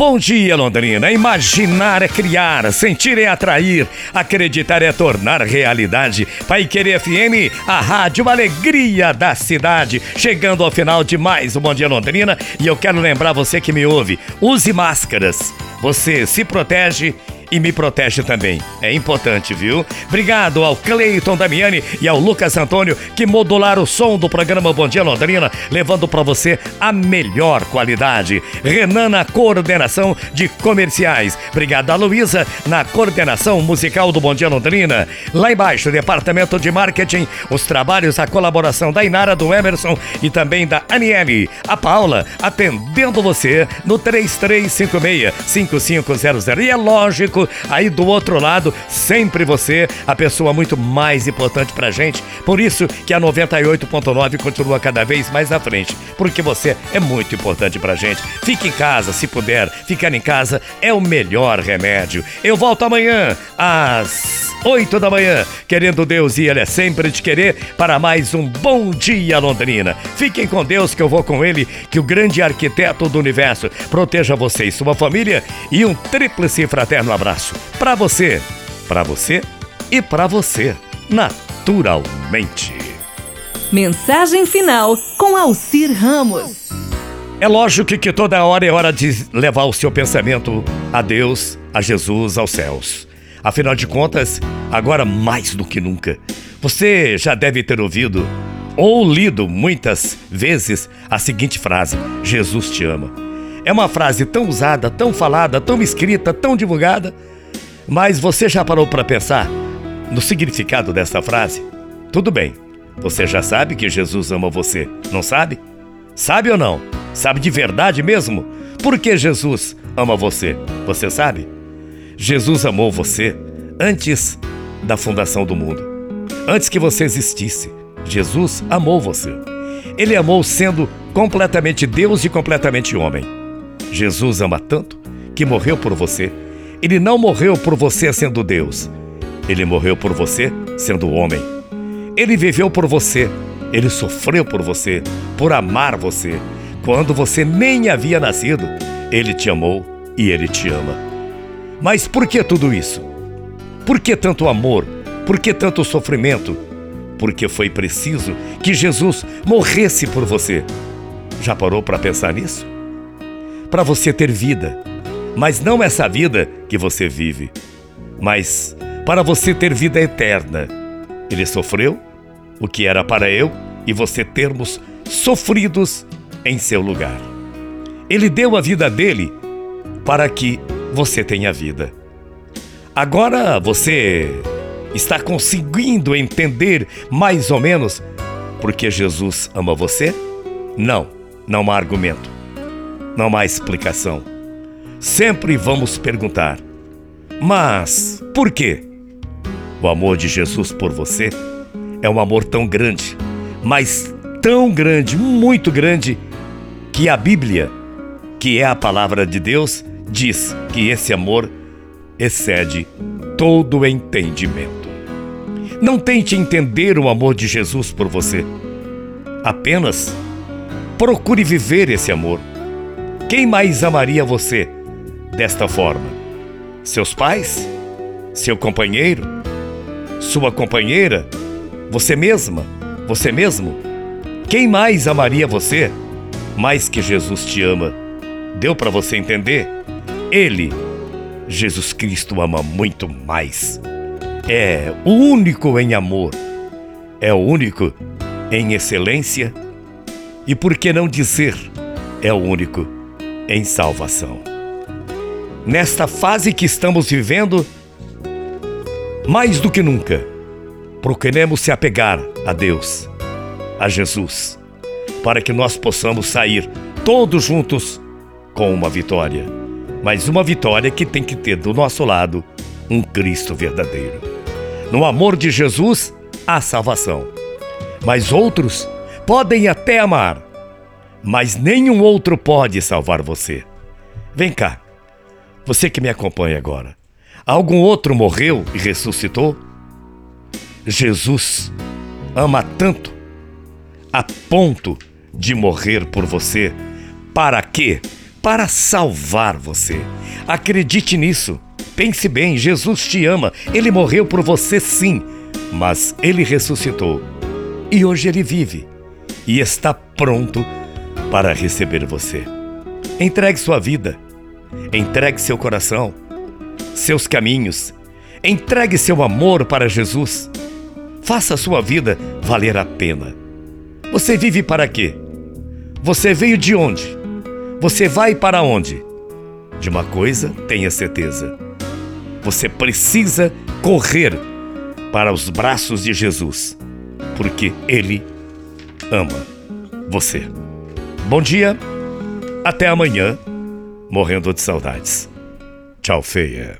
Bom dia, Londrina. Imaginar é criar, sentir é atrair, acreditar é tornar realidade. Pai Querer FM, a rádio alegria da cidade. Chegando ao final de mais um Bom Dia Londrina e eu quero lembrar você que me ouve, use máscaras. Você se protege e me protege também. É importante, viu? Obrigado ao Cleiton Damiani e ao Lucas Antônio que modularam o som do programa Bom Dia Londrina, levando para você a melhor qualidade. Renan na coordenação de comerciais. Obrigado a Luísa na coordenação musical do Bom Dia Londrina. Lá embaixo, departamento de marketing, os trabalhos, a colaboração da Inara, do Emerson e também da Aniele. A Paula atendendo você no 3356 5500. E é lógico aí do outro lado, sempre você, a pessoa muito mais importante pra gente. Por isso que a 98.9 continua cada vez mais à frente, porque você é muito importante pra gente. Fique em casa, se puder. Ficar em casa é o melhor remédio. Eu volto amanhã às 8 da manhã, querendo Deus e Ele é sempre de querer, para mais um Bom Dia Londrina. Fiquem com Deus que eu vou com Ele, que o grande arquiteto do universo proteja você e sua família e um tríplice fraterno abraço para você, para você e para você, naturalmente. Mensagem final com Alcir Ramos. É lógico que toda hora é hora de levar o seu pensamento a Deus, a Jesus, aos céus. Afinal de contas, agora mais do que nunca, você já deve ter ouvido ou lido muitas vezes a seguinte frase: Jesus te ama. É uma frase tão usada, tão falada, tão escrita, tão divulgada, mas você já parou para pensar no significado dessa frase? Tudo bem, você já sabe que Jesus ama você, não sabe? Sabe ou não? Sabe de verdade mesmo? Por que Jesus ama você? Você sabe? Jesus amou você antes da fundação do mundo. Antes que você existisse, Jesus amou você. Ele amou sendo completamente Deus e completamente homem. Jesus ama tanto que morreu por você. Ele não morreu por você sendo Deus. Ele morreu por você sendo homem. Ele viveu por você. Ele sofreu por você, por amar você. Quando você nem havia nascido, ele te amou e ele te ama. Mas por que tudo isso? Por que tanto amor? Por que tanto sofrimento? Porque foi preciso que Jesus morresse por você. Já parou para pensar nisso? Para você ter vida, mas não essa vida que você vive, mas para você ter vida eterna. Ele sofreu o que era para eu e você termos sofridos em seu lugar. Ele deu a vida dele para que você tem a vida. Agora você está conseguindo entender mais ou menos porque Jesus ama você? Não, não há argumento, não há explicação. Sempre vamos perguntar: mas por quê? O amor de Jesus por você é um amor tão grande, mas tão grande, muito grande, que a Bíblia, que é a palavra de Deus, diz que esse amor excede todo entendimento. Não tente entender o amor de Jesus por você. Apenas procure viver esse amor. Quem mais amaria você desta forma? Seus pais? Seu companheiro? Sua companheira? Você mesma? Você mesmo? Quem mais amaria você mais que Jesus te ama? Deu para você entender? Ele, Jesus Cristo, ama muito mais. É o único em amor, é o único em excelência e, por que não dizer, é o único em salvação. Nesta fase que estamos vivendo, mais do que nunca, procuremos se apegar a Deus, a Jesus, para que nós possamos sair todos juntos com uma vitória mas uma vitória que tem que ter do nosso lado um Cristo verdadeiro. No amor de Jesus, há salvação. Mas outros podem até amar, mas nenhum outro pode salvar você. Vem cá, você que me acompanha agora. Algum outro morreu e ressuscitou? Jesus ama tanto a ponto de morrer por você. Para quê? para salvar você. Acredite nisso. Pense bem, Jesus te ama. Ele morreu por você sim, mas ele ressuscitou. E hoje ele vive e está pronto para receber você. Entregue sua vida. Entregue seu coração, seus caminhos. Entregue seu amor para Jesus. Faça sua vida valer a pena. Você vive para quê? Você veio de onde? Você vai para onde? De uma coisa, tenha certeza. Você precisa correr para os braços de Jesus, porque Ele ama você. Bom dia, até amanhã, morrendo de saudades. Tchau, feia.